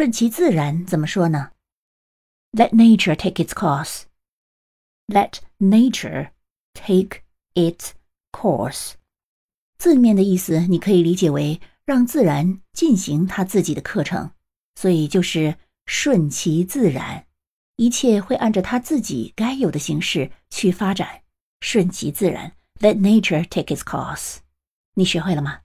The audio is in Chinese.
顺其自然怎么说呢？Let nature take its course. Let nature take its course. 字面的意思你可以理解为让自然进行它自己的课程，所以就是顺其自然，一切会按照它自己该有的形式去发展。顺其自然，Let nature take its course. 你学会了吗？